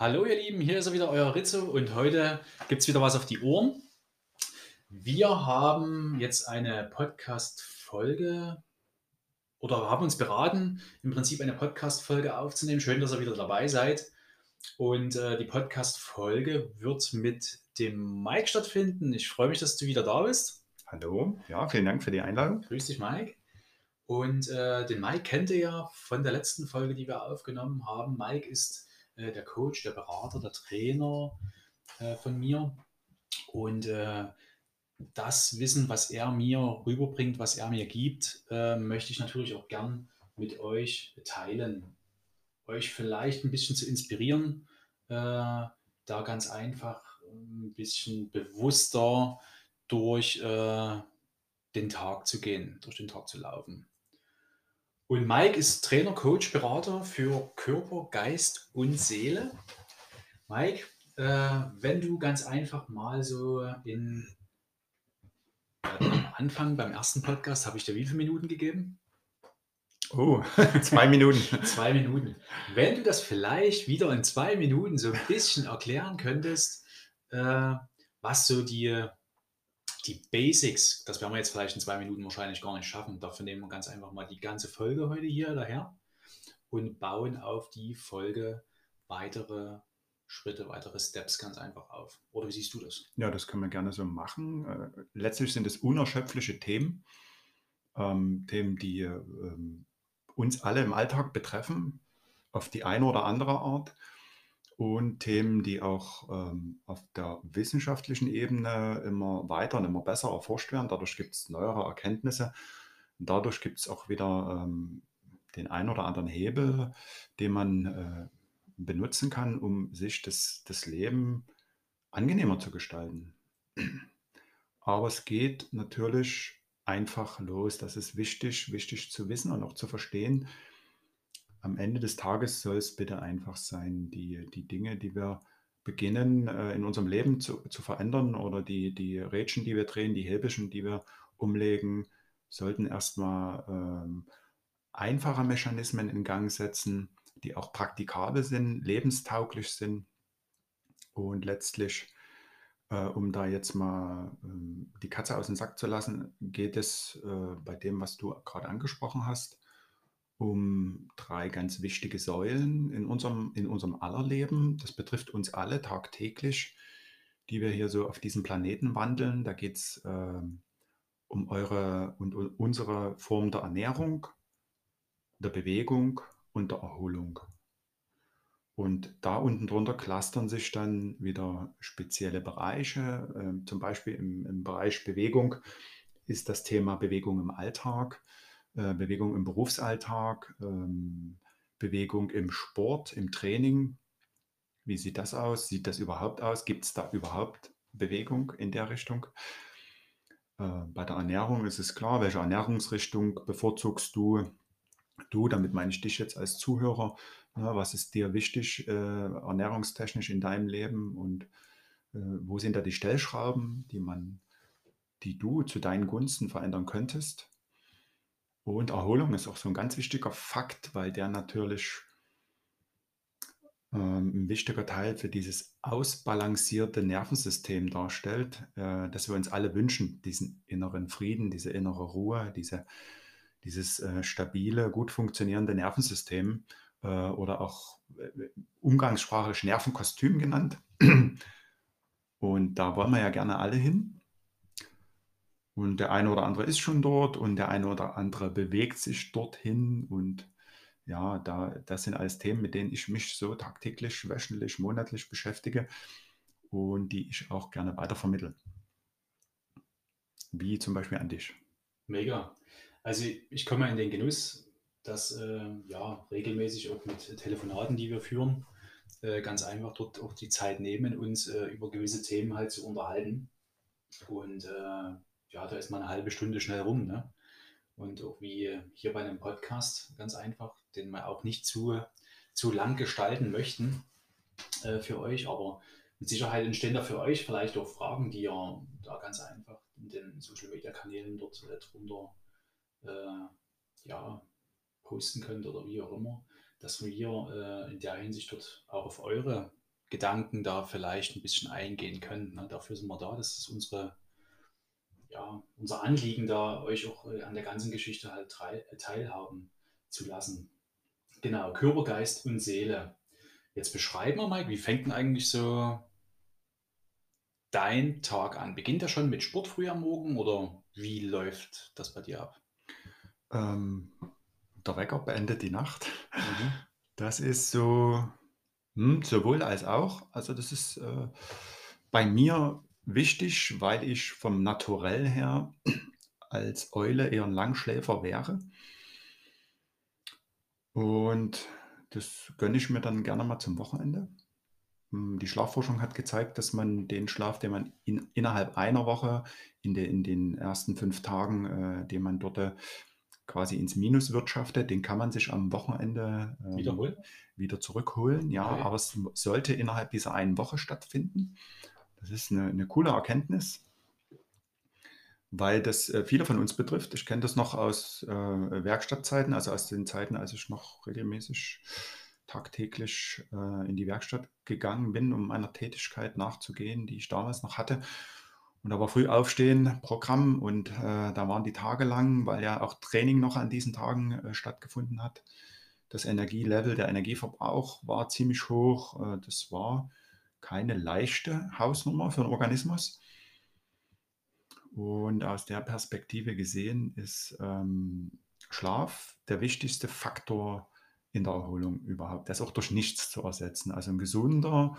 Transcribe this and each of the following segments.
Hallo ihr Lieben, hier ist er wieder, euer Rizzo und heute gibt es wieder was auf die Ohren. Wir haben jetzt eine Podcast-Folge oder haben uns beraten, im Prinzip eine Podcast-Folge aufzunehmen. Schön, dass ihr wieder dabei seid. Und äh, die Podcast-Folge wird mit dem Mike stattfinden. Ich freue mich, dass du wieder da bist. Hallo, ja, vielen Dank für die Einladung. Grüß dich, Mike. Und äh, den Mike kennt ihr ja von der letzten Folge, die wir aufgenommen haben. Mike ist äh, der Coach, der Berater, der Trainer äh, von mir. Und äh, das Wissen, was er mir rüberbringt, was er mir gibt, äh, möchte ich natürlich auch gern mit euch teilen. Euch vielleicht ein bisschen zu inspirieren, äh, da ganz einfach ein bisschen bewusster durch den Tag zu gehen, durch den Tag zu laufen. Und Mike ist Trainer, Coach, Berater für Körper, Geist und Seele. Mike, äh, wenn du ganz einfach mal so in am Anfang beim ersten Podcast habe ich dir wie viele Minuten gegeben? Oh, zwei Minuten. zwei Minuten. Wenn du das vielleicht wieder in zwei Minuten so ein bisschen erklären könntest, äh, was so die die Basics, das werden wir jetzt vielleicht in zwei Minuten wahrscheinlich gar nicht schaffen. Dafür nehmen wir ganz einfach mal die ganze Folge heute hier daher und bauen auf die Folge weitere Schritte, weitere Steps ganz einfach auf. Oder wie siehst du das? Ja, das können wir gerne so machen. Äh, letztlich sind es unerschöpfliche Themen, ähm, Themen, die ähm, uns alle im Alltag betreffen, auf die eine oder andere Art und Themen, die auch ähm, auf der wissenschaftlichen Ebene immer weiter und immer besser erforscht werden. Dadurch gibt es neuere Erkenntnisse. Dadurch gibt es auch wieder ähm, den einen oder anderen Hebel, den man äh, benutzen kann, um sich das, das Leben angenehmer zu gestalten. Aber es geht natürlich einfach los. Das ist wichtig, wichtig zu wissen und auch zu verstehen, am Ende des Tages soll es bitte einfach sein, die, die Dinge, die wir beginnen äh, in unserem Leben zu, zu verändern oder die, die Rädchen, die wir drehen, die Hebelchen, die wir umlegen, sollten erstmal ähm, einfache Mechanismen in Gang setzen, die auch praktikabel sind, lebenstauglich sind und letztlich, äh, um da jetzt mal ähm, die Katze aus dem Sack zu lassen, geht es äh, bei dem, was du gerade angesprochen hast, um drei ganz wichtige Säulen in unserem, in unserem aller Leben. Das betrifft uns alle tagtäglich, die wir hier so auf diesem Planeten wandeln. Da geht es äh, um eure und unsere Form der Ernährung, der Bewegung und der Erholung. Und da unten drunter clustern sich dann wieder spezielle Bereiche. Äh, zum Beispiel im, im Bereich Bewegung ist das Thema Bewegung im Alltag. Äh, Bewegung im Berufsalltag, ähm, Bewegung im Sport, im Training. Wie sieht das aus? Sieht das überhaupt aus? Gibt es da überhaupt Bewegung in der Richtung? Äh, bei der Ernährung ist es klar, welche Ernährungsrichtung bevorzugst du? Du, damit meine ich dich jetzt als Zuhörer. Ja, was ist dir wichtig äh, ernährungstechnisch in deinem Leben und wo sind da die Stellschrauben, die man, die du zu deinen Gunsten verändern könntest? Und Erholung ist auch so ein ganz wichtiger Fakt, weil der natürlich ähm, ein wichtiger Teil für dieses ausbalancierte Nervensystem darstellt, äh, dass wir uns alle wünschen, diesen inneren Frieden, diese innere Ruhe, diese, dieses äh, stabile, gut funktionierende Nervensystem äh, oder auch äh, umgangssprachlich Nervenkostüm genannt. Und da wollen wir ja gerne alle hin. Und der eine oder andere ist schon dort und der eine oder andere bewegt sich dorthin. Und ja, da, das sind alles Themen, mit denen ich mich so tagtäglich, wöchentlich, monatlich beschäftige und die ich auch gerne weitervermittle. Wie zum Beispiel an dich. Mega. Also ich komme in den Genuss, dass äh, ja regelmäßig auch mit Telefonaten, die wir führen, äh, ganz einfach dort auch die Zeit nehmen, uns äh, über gewisse Themen halt zu unterhalten. Und äh, ja, da ist mal eine halbe Stunde schnell rum. Ne? Und auch wie hier bei einem Podcast, ganz einfach, den wir auch nicht zu, zu lang gestalten möchten äh, für euch, aber mit Sicherheit entstehen da für euch vielleicht auch Fragen, die ihr da ganz einfach in den Social Media Kanälen dort äh, drunter äh, ja, posten könnt oder wie auch immer, dass wir äh, in der Hinsicht dort auch auf eure Gedanken da vielleicht ein bisschen eingehen können. Ne? Dafür sind wir da. Das ist unsere, ja, unser Anliegen, da euch auch äh, an der ganzen Geschichte halt teilhaben zu lassen. Genau, Körper, Geist und Seele. Jetzt beschreiben wir, Mike, wie fängt denn eigentlich so dein Tag an? Beginnt er schon mit Sport früh am Morgen oder wie läuft das bei dir ab? Ähm, der Wecker beendet die Nacht. Mhm. Das ist so hm, sowohl als auch. Also das ist äh, bei mir wichtig, weil ich vom Naturell her als Eule eher ein Langschläfer wäre. Und das gönne ich mir dann gerne mal zum Wochenende. Hm, die Schlafforschung hat gezeigt, dass man den Schlaf, den man in, innerhalb einer Woche, in, de, in den ersten fünf Tagen, äh, den man dort äh, quasi ins Minus wirtschaftet, den kann man sich am Wochenende ähm, wieder zurückholen. Ja, okay. aber es sollte innerhalb dieser einen Woche stattfinden. Das ist eine, eine coole Erkenntnis, weil das äh, viele von uns betrifft. Ich kenne das noch aus äh, Werkstattzeiten, also aus den Zeiten, als ich noch regelmäßig tagtäglich äh, in die Werkstatt gegangen bin, um meiner Tätigkeit nachzugehen, die ich damals noch hatte. Und da war früh aufstehen, Programm und äh, da waren die Tage lang, weil ja auch Training noch an diesen Tagen äh, stattgefunden hat. Das Energielevel, der Energieverbrauch war ziemlich hoch. Äh, das war keine leichte Hausnummer für den Organismus. Und aus der Perspektive gesehen ist ähm, Schlaf der wichtigste Faktor in der Erholung überhaupt. Das ist auch durch nichts zu ersetzen. Also ein gesunder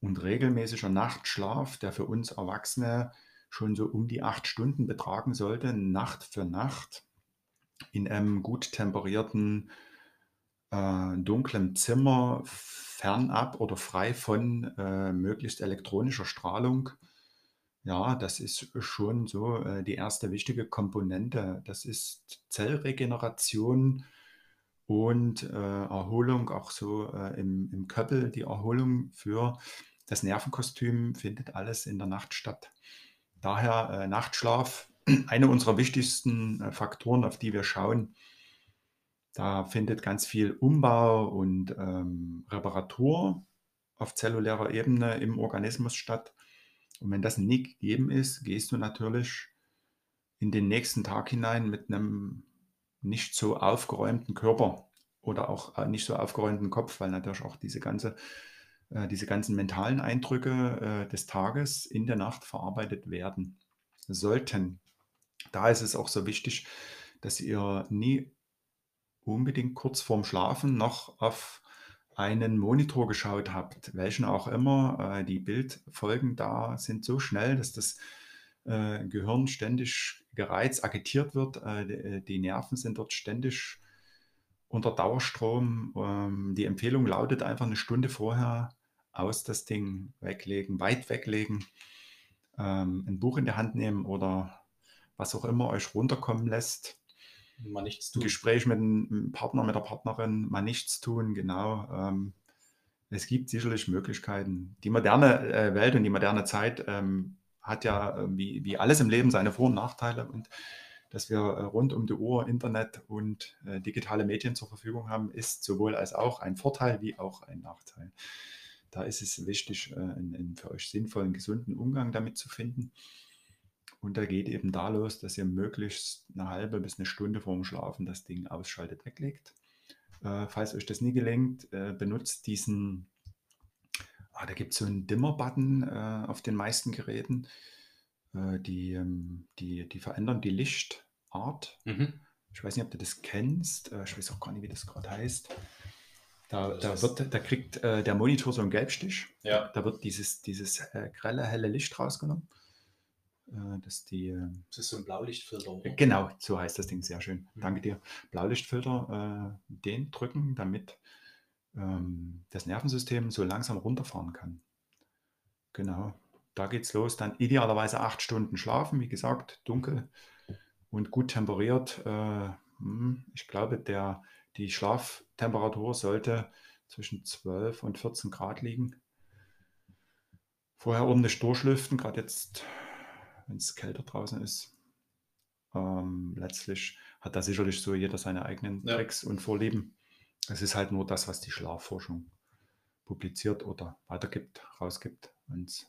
und regelmäßiger Nachtschlaf, der für uns Erwachsene schon so um die acht Stunden betragen sollte, Nacht für Nacht, in einem gut temperierten, äh, dunklen Zimmer, fernab oder frei von äh, möglichst elektronischer Strahlung. Ja, das ist schon so äh, die erste wichtige Komponente. Das ist Zellregeneration und äh, Erholung, auch so äh, im, im Köppel, die Erholung für das Nervenkostüm findet alles in der Nacht statt. Daher äh, Nachtschlaf, eine unserer wichtigsten äh, Faktoren, auf die wir schauen. Da findet ganz viel Umbau und ähm, Reparatur auf zellulärer Ebene im Organismus statt. Und wenn das nie gegeben ist, gehst du natürlich in den nächsten Tag hinein mit einem nicht so aufgeräumten Körper oder auch äh, nicht so aufgeräumten Kopf, weil natürlich auch diese ganze äh, diese ganzen mentalen Eindrücke äh, des Tages in der Nacht verarbeitet werden sollten. Da ist es auch so wichtig, dass ihr nie unbedingt kurz vorm Schlafen noch auf einen Monitor geschaut habt, welchen auch immer. Äh, die Bildfolgen da sind so schnell, dass das äh, Gehirn ständig gereizt, agitiert wird. Äh, die, die, Nerven sind dort ständig unter Dauerstrom. Ähm, die Empfehlung lautet einfach eine Stunde vorher aus das Ding weglegen, weit weglegen, ähm, ein Buch in die Hand nehmen oder was auch immer euch runterkommen lässt. Mal nichts tun. Gespräch mit einem Partner, mit der Partnerin, mal nichts tun, genau. Ähm, es gibt sicherlich Möglichkeiten. Die moderne äh, Welt und die moderne Zeit ähm, hat ja äh, wie, wie alles im Leben seine Vor- und Nachteile und dass wir äh, rund um die Uhr Internet und äh, digitale Medien zur Verfügung haben, ist sowohl als auch ein Vorteil wie auch ein Nachteil. Da ist es wichtig, äh, einen, einen für euch sinnvollen, gesunden Umgang damit zu finden. Und da geht eben da los, dass ihr möglichst eine halbe bis eine Stunde vorm Schlafen das Ding ausschaltet, weglegt. Äh, falls euch das nie gelingt, äh, benutzt diesen, ah, da gibt es so einen Dimmer-Button äh, auf den meisten Geräten. Äh, die, ähm, die, die verändern die Lichtart. Mhm. Ich weiß nicht, ob du das kennst. Äh, ich weiß auch gar nicht, wie das gerade heißt. Da, da, wird, da kriegt äh, der Monitor so einen Gelbstich. Ja. Da wird dieses, dieses grelle, helle Licht rausgenommen. Äh, dass die, äh, das ist so ein Blaulichtfilter. Oder? Genau, so heißt das Ding, sehr schön. Mhm. Danke dir. Blaulichtfilter, äh, den drücken, damit ähm, das Nervensystem so langsam runterfahren kann. Genau, da geht's los. Dann idealerweise acht Stunden schlafen, wie gesagt, dunkel und gut temperiert. Äh, hm, ich glaube, der die Schlaftemperatur sollte zwischen 12 und 14 Grad liegen. Vorher ordentlich durchlüften, gerade jetzt, wenn es kälter draußen ist. Ähm, letztlich hat da sicherlich so jeder seine eigenen ja. Tricks und Vorlieben. Es ist halt nur das, was die Schlafforschung publiziert oder weitergibt, rausgibt ans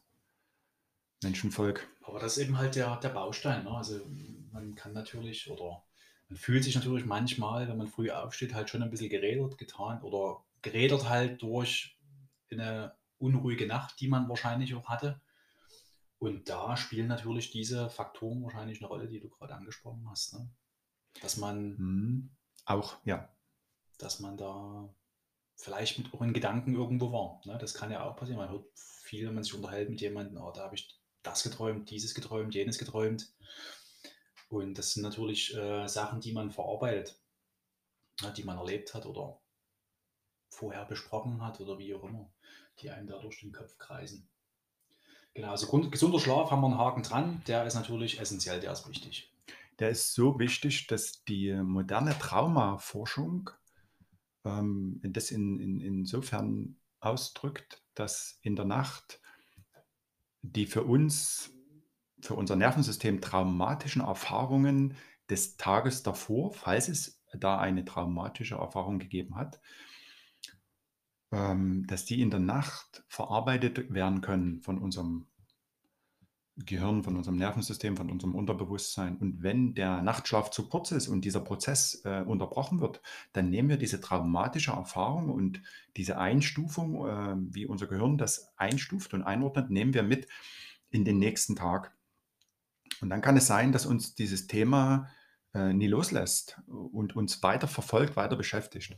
Menschenvolk. Aber das ist eben halt der, der Baustein. Ne? Also man kann natürlich oder man fühlt sich natürlich manchmal, wenn man früh aufsteht, halt schon ein bisschen gerädert getan oder gerädert halt durch eine unruhige Nacht, die man wahrscheinlich auch hatte. Und da spielen natürlich diese Faktoren wahrscheinlich eine Rolle, die du gerade angesprochen hast. Ne? Dass man Mhm. Auch, ja. dass man da vielleicht mit auch in Gedanken irgendwo war. Ne? Das kann ja auch passieren. Man hört viel, wenn man sich unterhält mit jemandem, oh, da habe ich das geträumt, dieses geträumt, jenes geträumt. Und das sind natürlich äh, Sachen, die man verarbeitet, ne? die man erlebt hat oder vorher besprochen hat oder wie auch immer, die einem da durch den Kopf kreisen. Genau, also gesunder Schlaf haben wir einen Haken dran, der ist natürlich essentiell, der ist wichtig. Der ist so wichtig, dass die moderne Traumaforschung ähm, das in, in, insofern ausdrückt, dass in der Nacht die für uns, für unser Nervensystem traumatischen Erfahrungen des Tages davor, falls es da eine traumatische Erfahrung gegeben hat, ähm, dass die in der Nacht verarbeitet werden können von unserem Gehirn, von unserem Nervensystem, von unserem Unterbewusstsein. Und wenn der Nachtschlaf zu kurz ist und dieser Prozess äh, unterbrochen wird, dann nehmen wir diese traumatische Erfahrung und diese Einstufung, äh, wie unser Gehirn das einstuft und einordnet, nehmen wir mit in den nächsten Tag. Und dann kann es sein, dass uns dieses Thema äh, nie loslässt und uns weiter verfolgt, weiter beschäftigt.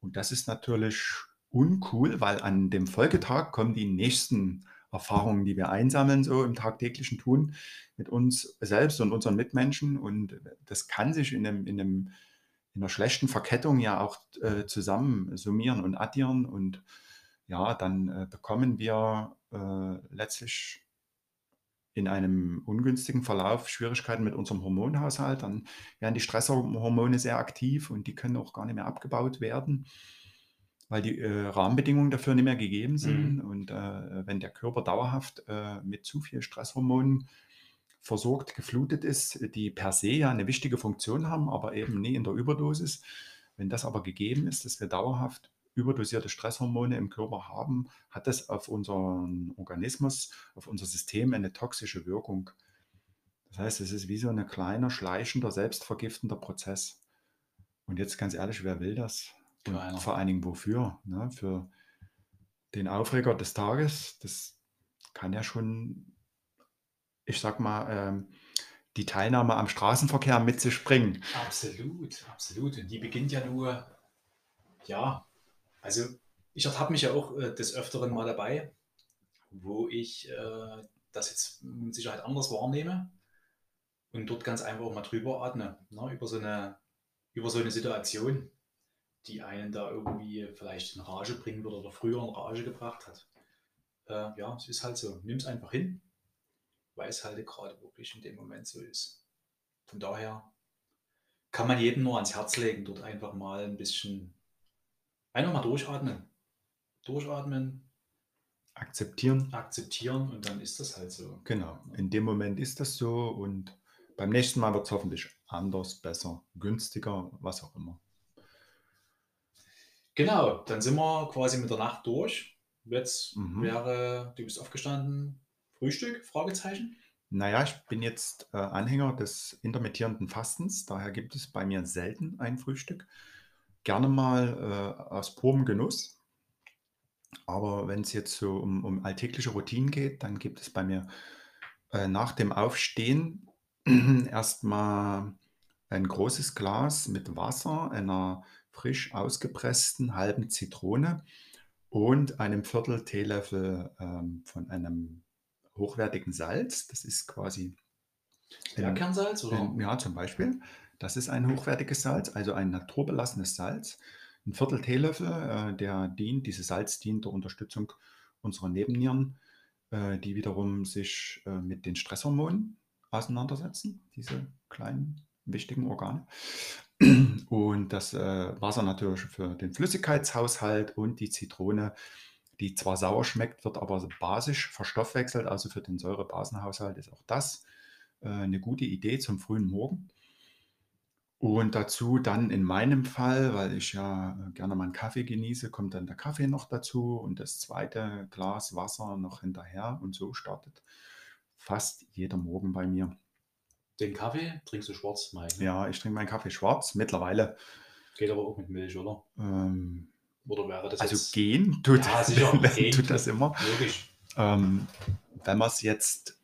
Und das ist natürlich uncool, weil an dem Folgetag kommen die nächsten Erfahrungen, die wir einsammeln, so im tagtäglichen Tun mit uns selbst und unseren Mitmenschen. Und das kann sich in, einem, in, einem, in einer schlechten Verkettung ja auch äh, zusammen summieren und addieren. Und ja, dann äh, bekommen wir äh, letztlich in einem ungünstigen Verlauf Schwierigkeiten mit unserem Hormonhaushalt. Dann werden die Stresshormone sehr aktiv und die können auch gar nicht mehr abgebaut werden weil die äh, Rahmenbedingungen dafür nicht mehr gegeben sind. Mhm. Und äh, wenn der Körper dauerhaft äh, mit zu viel Stresshormonen versorgt, geflutet ist, die per se ja eine wichtige Funktion haben, aber eben nie in der Überdosis. Wenn das aber gegeben ist, dass wir dauerhaft überdosierte Stresshormone im Körper haben, hat das auf unseren Organismus, auf unser System eine toxische Wirkung. Das heißt, es ist wie so ein kleiner, schleichender, selbstvergiftender Prozess. Und jetzt ganz ehrlich, wer will das? Und vor allen Dingen wofür? Ne? Für den Aufreger des Tages, das kann ja schon, ich sag mal, ähm, die Teilnahme am Straßenverkehr mit sich bringen. Absolut, absolut. Und die beginnt ja nur, ja, also ich ertappe mich ja auch äh, des Öfteren mal dabei, wo ich äh, das jetzt mit Sicherheit anders wahrnehme und dort ganz einfach mal drüber atme, ne, über, so eine, über so eine Situation die einen da irgendwie vielleicht in Rage bringen würde oder früher in Rage gebracht hat. Äh, ja, es ist halt so. Nimm es einfach hin, weil es halt gerade wirklich in dem Moment so ist. Von daher kann man jedem nur ans Herz legen, dort einfach mal ein bisschen, einfach mal durchatmen. Durchatmen. Akzeptieren. Akzeptieren und dann ist das halt so. Genau, in dem Moment ist das so und beim nächsten Mal wird es hoffentlich anders, besser, günstiger, was auch immer. Genau, dann sind wir quasi mit der Nacht durch. Jetzt mhm. wäre, du bist aufgestanden, Frühstück? Fragezeichen. Naja, ich bin jetzt äh, Anhänger des intermittierenden Fastens, daher gibt es bei mir selten ein Frühstück. Gerne mal äh, aus purem Genuss. Aber wenn es jetzt so um, um, alltägliche Routinen geht, dann gibt es bei mir äh, nach dem Aufstehen erstmal ein großes Glas mit Wasser, einer frisch ausgepressten halben Zitrone und einem Viertel Teelöffel ähm, von einem hochwertigen Salz. Das ist quasi Bergkernsalz oder? ja, zum Beispiel. Das ist ein hochwertiges Salz, also ein naturbelassenes Salz. Ein Viertel Teelöffel, äh, der dient, dieses Salz dient der Unterstützung unserer Nebennieren, äh, die wiederum sich äh, mit den Stresshormonen auseinandersetzen, diese kleinen wichtigen Organe. Und das äh, Wasser natürlich für den Flüssigkeitshaushalt und die Zitrone, die zwar sauer schmeckt, wird aber basisch verstoffwechselt, also für den Säurebasenhaushalt ist auch das äh, eine gute Idee zum frühen Morgen. Und dazu dann in meinem Fall, weil ich ja äh, gerne mal einen Kaffee genieße, kommt dann der Kaffee noch dazu und das zweite Glas Wasser noch hinterher und so startet fast jeder Morgen bei mir. Den Kaffee trinkst du schwarz, Mike? ne? Ja, ich trinke meinen Kaffee schwarz mittlerweile. Geht aber auch mit Milch, oder? Ähm, Oder wäre das also jetzt gehen tut, Ja, sicher, gehen tut das immer. logisch? Ähm, wenn wir es jetzt,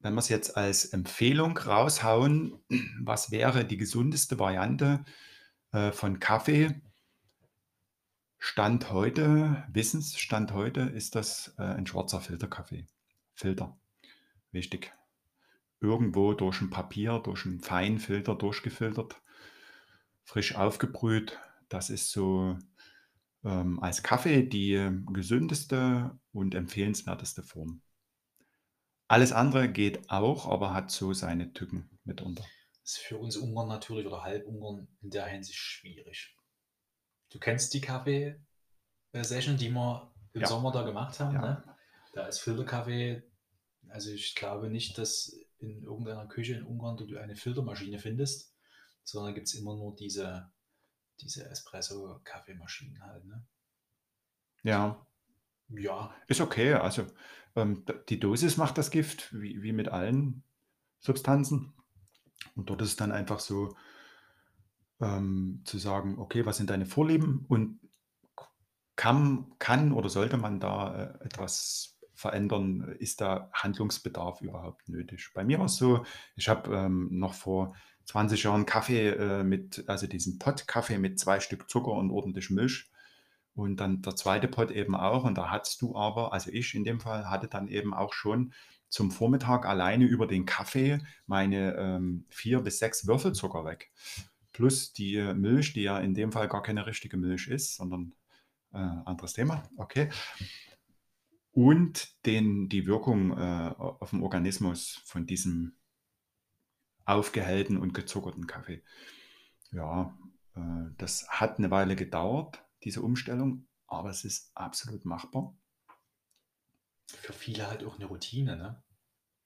wenn wir es jetzt als Empfehlung raushauen, was wäre die gesundeste Variante äh, von Kaffee? Stand heute, Wissensstand heute ist das äh, ein schwarzer Filterkaffee. Filter. Wichtig. Irgendwo durch ein Papier, durch einen Feinfilter durchgefiltert, frisch aufgebrüht. Das ist so ähm, als Kaffee die gesündeste und empfehlenswerteste Form. Alles andere geht auch, aber hat so seine Tücken mitunter. ist für uns Ungarn natürlich oder Halbungarn in der Hinsicht schwierig. Du kennst die Kaffee-Session, die wir im Ja. Sommer da gemacht haben. Ja. Ne? Da ist Filterkaffee. Also ich glaube nicht, dass in irgendeiner Küche in Ungarn du eine Filtermaschine findest, sondern gibt es immer nur diese, diese Espresso-Kaffeemaschinen halt. Ne? Ja, Ja, ist okay. Also ähm, die Dosis macht das Gift, wie, wie mit allen Substanzen. Und dort ist es dann einfach so ähm, zu sagen, okay, was sind deine Vorlieben und kann, kann oder sollte man da äh, etwas verändern? Ist da Handlungsbedarf überhaupt nötig? Bei mir war es so, ich habe ähm, noch vor 20 Jahren Kaffee äh, mit, also diesen Pott-Kaffee mit zwei Stück Zucker und ordentlich Milch. Und dann der zweite Pot eben auch. Und da hattest du aber, also ich in dem Fall, hatte dann eben auch schon zum Vormittag alleine über den Kaffee meine ähm, vier bis sechs Würfel Zucker weg. Plus die äh, Milch, die ja in dem Fall gar keine richtige Milch ist, sondern äh, anderes Thema. Okay. Und den, die Wirkung äh, auf den Organismus von diesem aufgehellten und gezuckerten Kaffee. Ja, äh, das hat eine Weile gedauert, diese Umstellung, aber es ist absolut machbar. für viele halt auch eine Routine. Ne?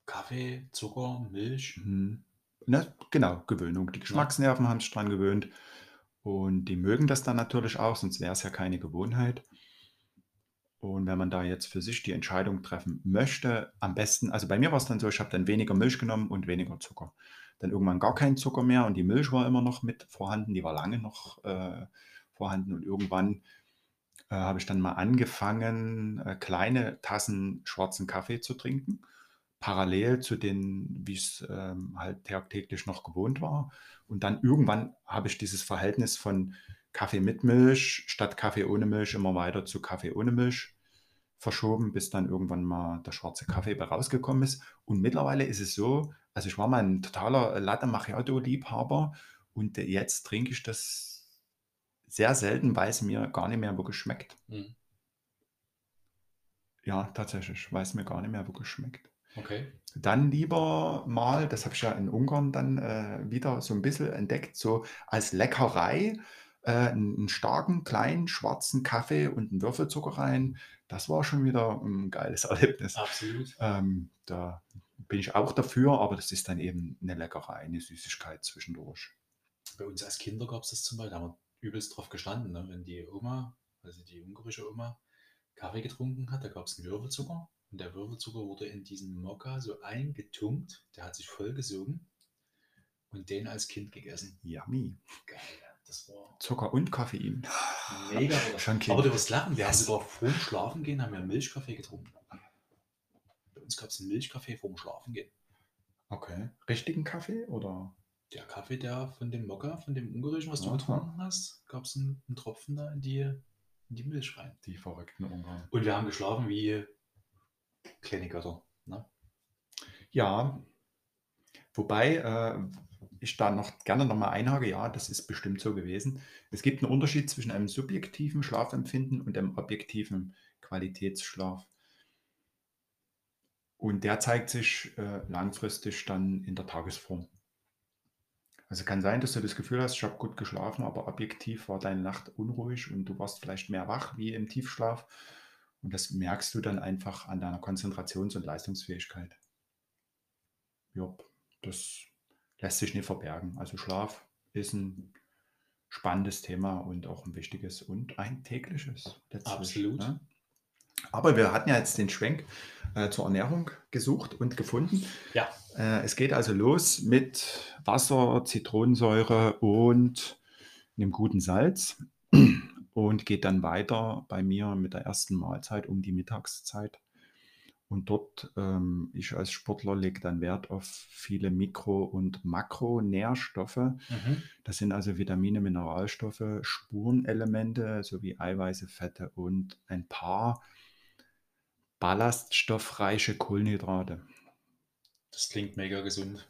Kaffee, Zucker, Milch. Mhm. Ne, genau, Gewöhnung. Die Geschmacksnerven haben sich dran gewöhnt und die mögen das dann natürlich auch, sonst wäre es ja keine Gewohnheit. Und wenn man da jetzt für sich die Entscheidung treffen möchte, am besten, also bei mir war es dann so, ich habe dann weniger Milch genommen und weniger Zucker. Dann irgendwann gar kein Zucker mehr und die Milch war immer noch mit vorhanden, die war lange noch äh, vorhanden und irgendwann äh, habe ich dann mal angefangen, äh, kleine Tassen schwarzen Kaffee zu trinken parallel zu den, wie es ähm, halt tagtäglich noch gewohnt war. Und dann irgendwann habe ich dieses Verhältnis von Kaffee mit Milch statt Kaffee ohne Milch immer weiter zu Kaffee ohne Milch verschoben, bis dann irgendwann mal der schwarze Kaffee bei rausgekommen ist. Und mittlerweile ist es so, also ich war mal ein totaler Latte Macchiato-Liebhaber und jetzt trinke ich das sehr selten, weil es mir gar nicht mehr wirklich schmeckt. Mhm. Ja, tatsächlich, weil es mir gar nicht mehr wirklich schmeckt. Okay. Dann lieber mal, das habe ich ja in Ungarn dann äh, wieder so ein bisschen entdeckt, so als Leckerei äh, einen, starken, kleinen, schwarzen Kaffee und einen Würfelzucker rein. Das war schon wieder ein geiles Erlebnis. Absolut. Ähm, da bin ich auch dafür, aber das ist dann eben eine Leckerei, eine Süßigkeit zwischendurch. Bei uns als Kinder gab es das zum Beispiel, da haben wir übelst drauf gestanden, ne? wenn die Oma, also die ungarische Oma, Kaffee getrunken hat, da gab es einen Würfelzucker und der Würfelzucker wurde in diesen Mokka so eingetunkt, der hat sich vollgesogen und den als Kind gegessen. Yummy. Geil. Das war Zucker und Koffein. mega. Oder? Schon. Aber du wirst lachen, wir haben sogar vorm Schlafengehen haben wir Milchkaffee getrunken. Bei uns gab es einen Milchkaffee vorm Schlafengehen. Okay. Richtigen Kaffee oder? Der Kaffee, der von dem Mokka, von dem ungarischen, was du Aha. getrunken hast, gab es einen, einen Tropfen da in die, in die Milch rein. Die verrückten Ungarn. Und wir haben geschlafen wie kleine Götter. Ne? Ja, wobei äh, ich da noch gerne nochmal einhake, ja, das ist bestimmt so gewesen. Es gibt einen Unterschied zwischen einem subjektiven Schlafempfinden und einem objektiven Qualitätsschlaf. Und der zeigt sich äh, langfristig dann in der Tagesform. Also kann sein, dass du das Gefühl hast, ich habe gut geschlafen, aber objektiv war deine Nacht unruhig und du warst vielleicht mehr wach wie im Tiefschlaf. Und das merkst du dann einfach an deiner Konzentrations- und Leistungsfähigkeit. Ja, das lässt sich nicht verbergen. Also Schlaf ist ein spannendes Thema und auch ein wichtiges und ein tägliches. Absolut. Ne? Aber wir hatten ja jetzt den Schwenk äh, zur Ernährung gesucht und gefunden. Ja. Äh, es geht also los mit Wasser, Zitronensäure und einem guten Salz und geht dann weiter bei mir mit der ersten Mahlzeit um die Mittagszeit. Und dort, ähm, ich als Sportler lege dann Wert auf viele Mikro- und Makronährstoffe. Mhm. Das sind also Vitamine, Mineralstoffe, Spurenelemente sowie Eiweiße, Fette und ein paar ballaststoffreiche Kohlenhydrate. Das klingt mega gesund.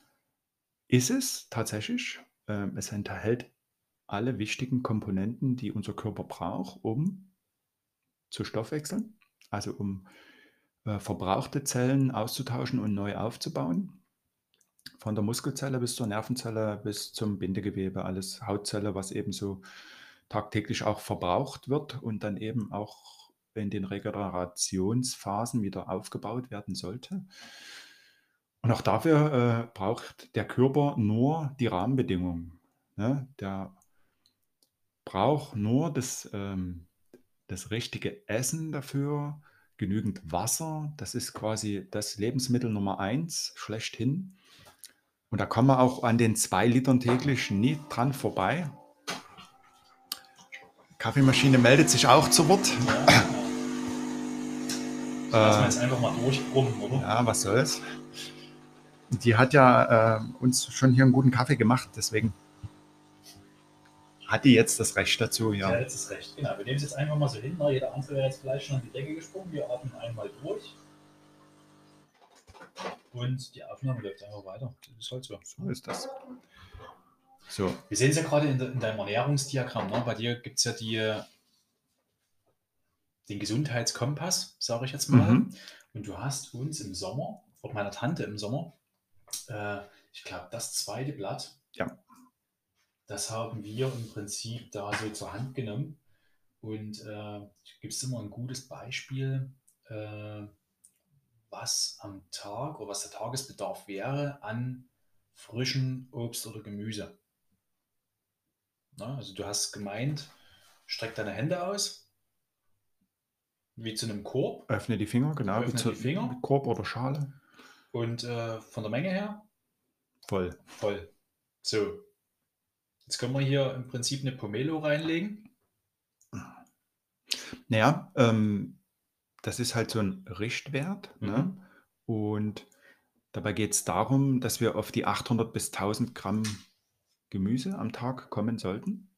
Ist es tatsächlich. Ähm, es enthält alle wichtigen Komponenten, die unser Körper braucht, um zu stoffwechseln, also um äh, verbrauchte Zellen auszutauschen und neu aufzubauen. Von der Muskelzelle bis zur Nervenzelle bis zum Bindegewebe, alles Hautzelle, was eben so tagtäglich auch verbraucht wird und dann eben auch in den Regenerationsphasen wieder aufgebaut werden sollte. Und auch dafür äh, braucht der Körper nur die Rahmenbedingungen. Ne? Der braucht nur das, ähm, das richtige Essen dafür, genügend Wasser. Das ist quasi das Lebensmittel Nummer eins schlechthin. Und da kommen wir auch an den zwei Litern täglich nie dran vorbei. Kaffeemaschine meldet sich auch zu Wort. Ja. Lassen wir jetzt einfach mal durchbrummen, oder? Ja, was soll's. Die hat ja äh, uns schon hier einen guten Kaffee gemacht, deswegen hat die jetzt das Recht dazu, Ja, ja. jetzt ist recht. Genau, wir nehmen es jetzt einfach mal so hin. Na, Jeder andere wäre jetzt vielleicht schon an die Decke gesprungen. Wir atmen einmal durch. Und die Aufnahme läuft einfach weiter. Das ist halt so. So ist das. So, Wir sehen es ja gerade in, de, in deinem Ernährungsdiagramm. Ne? Bei dir gibt es ja die, den Gesundheitskompass, sage ich jetzt mal. Mhm. Und du hast uns im Sommer, von meiner Tante im Sommer, äh, ich glaube, das zweite Blatt, Ja. Das haben wir im Prinzip da so zur Hand genommen. Und äh, gibt es immer ein gutes Beispiel, äh, was am Tag oder was der Tagesbedarf wäre an frischen Obst oder Gemüse. Na, also du hast gemeint, streck deine Hände aus, wie zu einem Korb. öffne die Finger, genau. Öffne wie zu- Finger. Korb oder Schale. Und äh, von der Menge her Voll. voll. So. Jetzt können wir hier im Prinzip eine Pomelo reinlegen. Naja, ähm, das ist halt so ein Richtwert. Ne? Mhm. Und dabei geht es darum, dass wir auf die 800 bis 1000 Gramm Gemüse am Tag kommen sollten.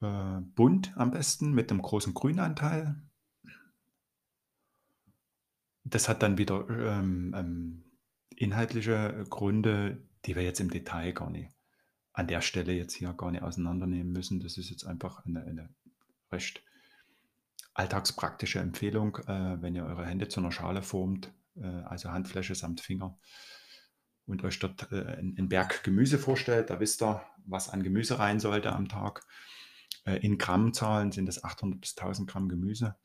Äh, bunt am besten mit einem großen Grünanteil. Das hat dann wieder ähm, ähm, inhaltliche Gründe, die wir jetzt im Detail gar nicht an der Stelle jetzt hier gar nicht auseinandernehmen müssen. Das ist jetzt einfach eine, eine recht alltagspraktische Empfehlung, äh, wenn ihr eure Hände zu einer Schale formt, äh, also Handfläche samt Finger und euch dort äh, einen Berg Gemüse vorstellt, da wisst ihr, was an Gemüse rein sollte am Tag. Äh, in Grammzahlen sind es 800 bis 1000 Gramm Gemüse.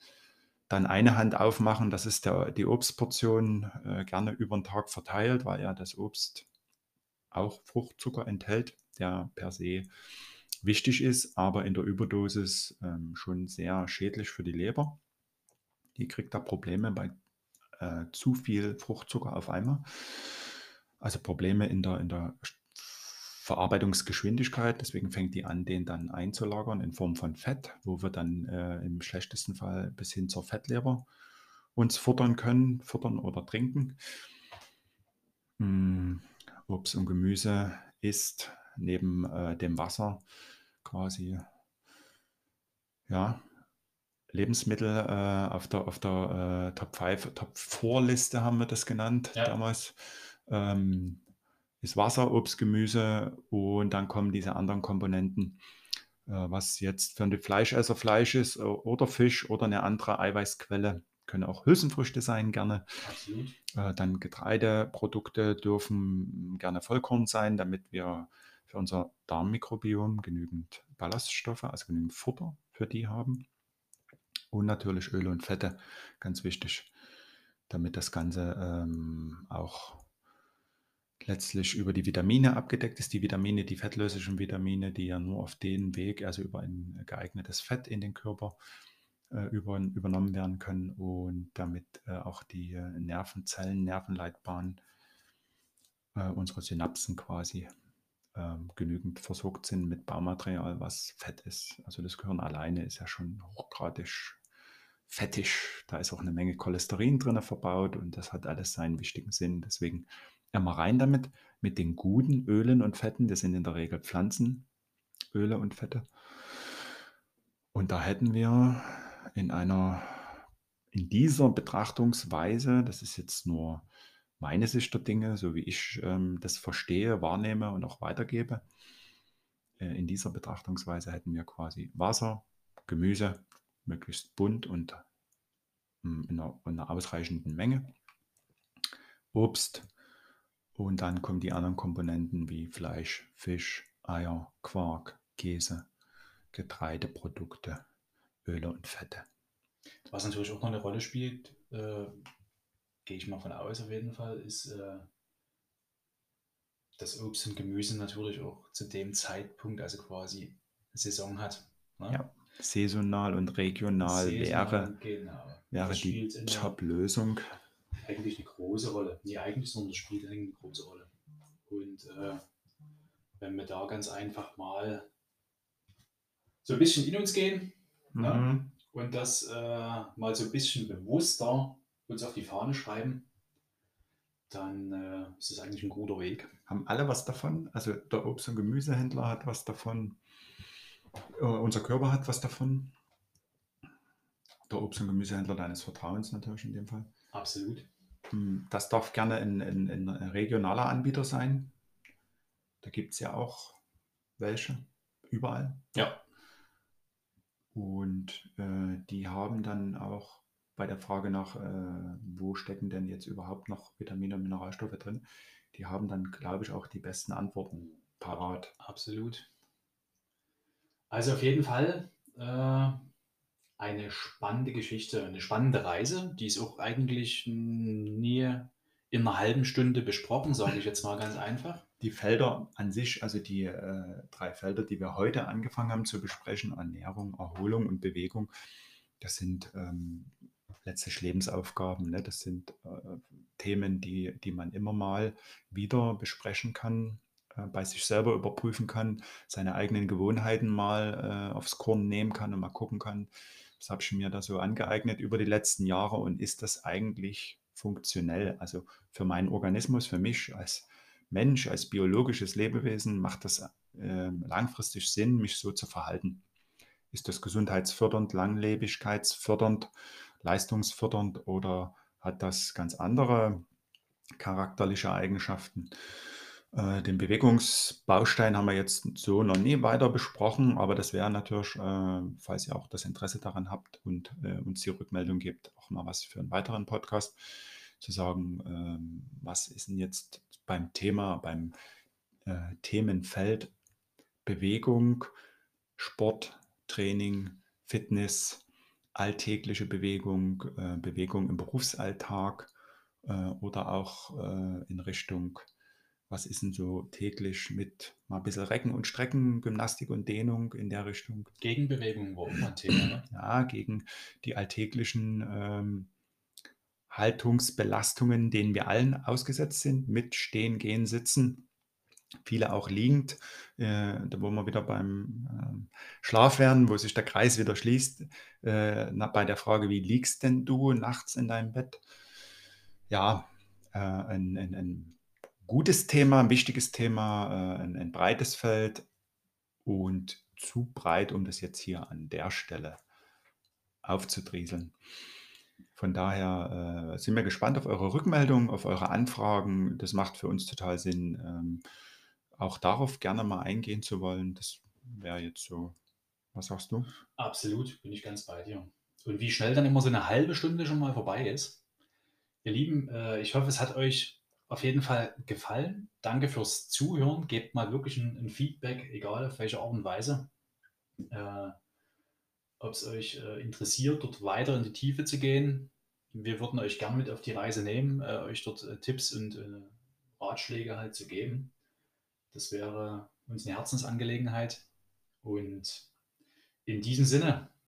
Dann eine Hand aufmachen, das ist der, die Obstportion, äh, gerne über den Tag verteilt, weil ja das Obst auch Fruchtzucker enthält, der per se wichtig ist, aber in der Überdosis ähm, schon sehr schädlich für die Leber. Die kriegt da Probleme bei äh, zu viel Fruchtzucker auf einmal. Also Probleme in der, in der Verarbeitungsgeschwindigkeit. Deswegen fängt die an, den dann einzulagern in Form von Fett, wo wir dann äh, im schlechtesten Fall bis hin zur Fettleber uns futtern können, futtern oder trinken. Mm, Obst und Gemüse ist neben äh, dem Wasser quasi ja, Lebensmittel äh, auf der, auf der äh, Top 5, Top 4 Liste haben wir das genannt Ja. damals. Ähm, ist Wasser, Obst, Gemüse und dann kommen diese anderen Komponenten, äh, was jetzt für die Fleischesser Fleisch ist äh, oder Fisch oder eine andere Eiweißquelle. Können auch Hülsenfrüchte sein, gerne. Absolut. Äh, dann Getreideprodukte dürfen gerne Vollkorn sein, damit wir für unser Darmmikrobiom genügend Ballaststoffe, also genügend Futter für die haben. Und natürlich Öle und Fette, ganz wichtig, damit das Ganze ähm, auch letztlich über die Vitamine abgedeckt ist. Die Vitamine, die fettlöslichen Vitamine, die ja nur auf den Weg, also über ein geeignetes Fett in den Körper über, übernommen werden können und damit äh, auch die äh, Nervenzellen, Nervenleitbahnen, äh, unsere Synapsen quasi ähm, genügend versorgt sind mit Baumaterial, was Fett ist. Also das Gehirn alleine ist ja schon hochgradig fettig. Da ist auch eine Menge Cholesterin drin verbaut und das hat alles seinen wichtigen Sinn. Deswegen immer rein damit, mit den guten Ölen und Fetten. Das sind in der Regel Pflanzenöle und Fette. Und da hätten wir in einer, in dieser Betrachtungsweise, das ist jetzt nur meine Sicht der Dinge, so wie ich ähm, das verstehe, wahrnehme und auch weitergebe. Äh, in dieser Betrachtungsweise hätten wir quasi Wasser, Gemüse, möglichst bunt und mm, in einer, in einer ausreichenden Menge, Obst und dann kommen die anderen Komponenten wie Fleisch, Fisch, Eier, Quark, Käse, Getreideprodukte, Öle und Fette. Was natürlich auch noch eine Rolle spielt, äh, gehe ich mal von aus auf jeden Fall, ist äh, dass Obst und Gemüse natürlich auch zu dem Zeitpunkt, also quasi Saison hat. Ne? Ja, saisonal und regional saisonal, wäre, genau. wäre die Top-Lösung. Eigentlich eine große Rolle. Nee, eigentlich, sondern das spielt eine große Rolle. Und äh, wenn wir da ganz einfach mal so ein bisschen in uns gehen? Mhm. ne? und das äh, mal so ein bisschen bewusster uns auf die Fahne schreiben, dann äh, ist das eigentlich ein guter Weg. Haben alle was davon? Also der Obst- und Gemüsehändler hat was davon, äh, unser Körper hat was davon. Der Obst- und Gemüsehändler deines Vertrauens natürlich in dem Fall. Absolut. Hm, das darf gerne ein, ein, ein regionaler Anbieter sein. Da gibt es ja auch welche, überall. Ja. Und äh, die haben dann auch bei der Frage nach, äh, wo stecken denn jetzt überhaupt noch Vitamine und Mineralstoffe drin, die haben dann, glaube ich, auch die besten Antworten parat. Absolut. Also auf jeden Fall äh, eine spannende Geschichte, eine spannende Reise, die ist auch eigentlich nie in einer halben Stunde besprochen, sage ich jetzt mal ganz einfach. Die Felder an sich, also die äh, drei Felder, die wir heute angefangen haben zu besprechen, Ernährung, Erholung und Bewegung, das sind ähm, letztlich Lebensaufgaben. Ne? Das sind äh, Themen, die, die man immer mal wieder besprechen kann, äh, bei sich selber überprüfen kann, seine eigenen Gewohnheiten mal äh, aufs Korn nehmen kann und mal gucken kann, was habe ich mir da so angeeignet über die letzten Jahre und ist das eigentlich funktionell? Also für meinen Organismus, für mich als Mensch, als biologisches Lebewesen macht das äh, langfristig Sinn, mich so zu verhalten. Ist das gesundheitsfördernd, langlebigkeitsfördernd? leistungsfördernd oder hat das ganz andere charakterliche Eigenschaften? Äh, den Bewegungsbaustein haben wir jetzt so noch nie weiter besprochen, aber das wäre natürlich, äh, falls ihr auch das Interesse daran habt und äh, uns die Rückmeldung gibt, auch mal was für einen weiteren Podcast zu sagen, ähm, was ist denn jetzt beim Thema, beim Themenfeld Bewegung, Sport, Training, Fitness, alltägliche Bewegung, äh, Bewegung im Berufsalltag äh, oder auch äh, in Richtung, was ist denn so täglich mit mal ein bisschen Recken und Strecken, Gymnastik und Dehnung in der Richtung. Gegenbewegung war auch ein Thema, ne? Ja, gegen die alltäglichen ähm, Haltungsbelastungen, denen wir allen ausgesetzt sind, mit Stehen, Gehen, Sitzen viele auch liegend, äh, da wo wir wieder beim äh, Schlaf werden, wo sich der Kreis wieder schließt, äh, na, bei der Frage, wie liegst denn du nachts in deinem Bett? Ja, äh, ein, ein, ein, gutes Thema, ein wichtiges Thema, äh, ein, ein breites Feld und zu breit, um das jetzt hier an der Stelle aufzudrieseln. Von daher äh, sind wir gespannt auf eure Rückmeldung, auf eure Anfragen. Das macht für uns total Sinn. Ähm, auch darauf gerne mal eingehen zu wollen, das wäre jetzt so. Was sagst du? Absolut, bin ich ganz bei dir. Und wie schnell dann immer so eine halbe Stunde schon mal vorbei ist. Ihr Lieben, äh, ich hoffe, es hat euch auf jeden Fall gefallen. Danke fürs Zuhören. Gebt mal wirklich ein, ein Feedback, egal auf welche Art und Weise. Äh, Ob es euch äh, interessiert, dort weiter in die Tiefe zu gehen. Wir würden euch gerne mit auf die Reise nehmen, äh, euch dort äh, Tipps und äh, Ratschläge halt zu geben. Das wäre uns eine Herzensangelegenheit. Und in diesem Sinne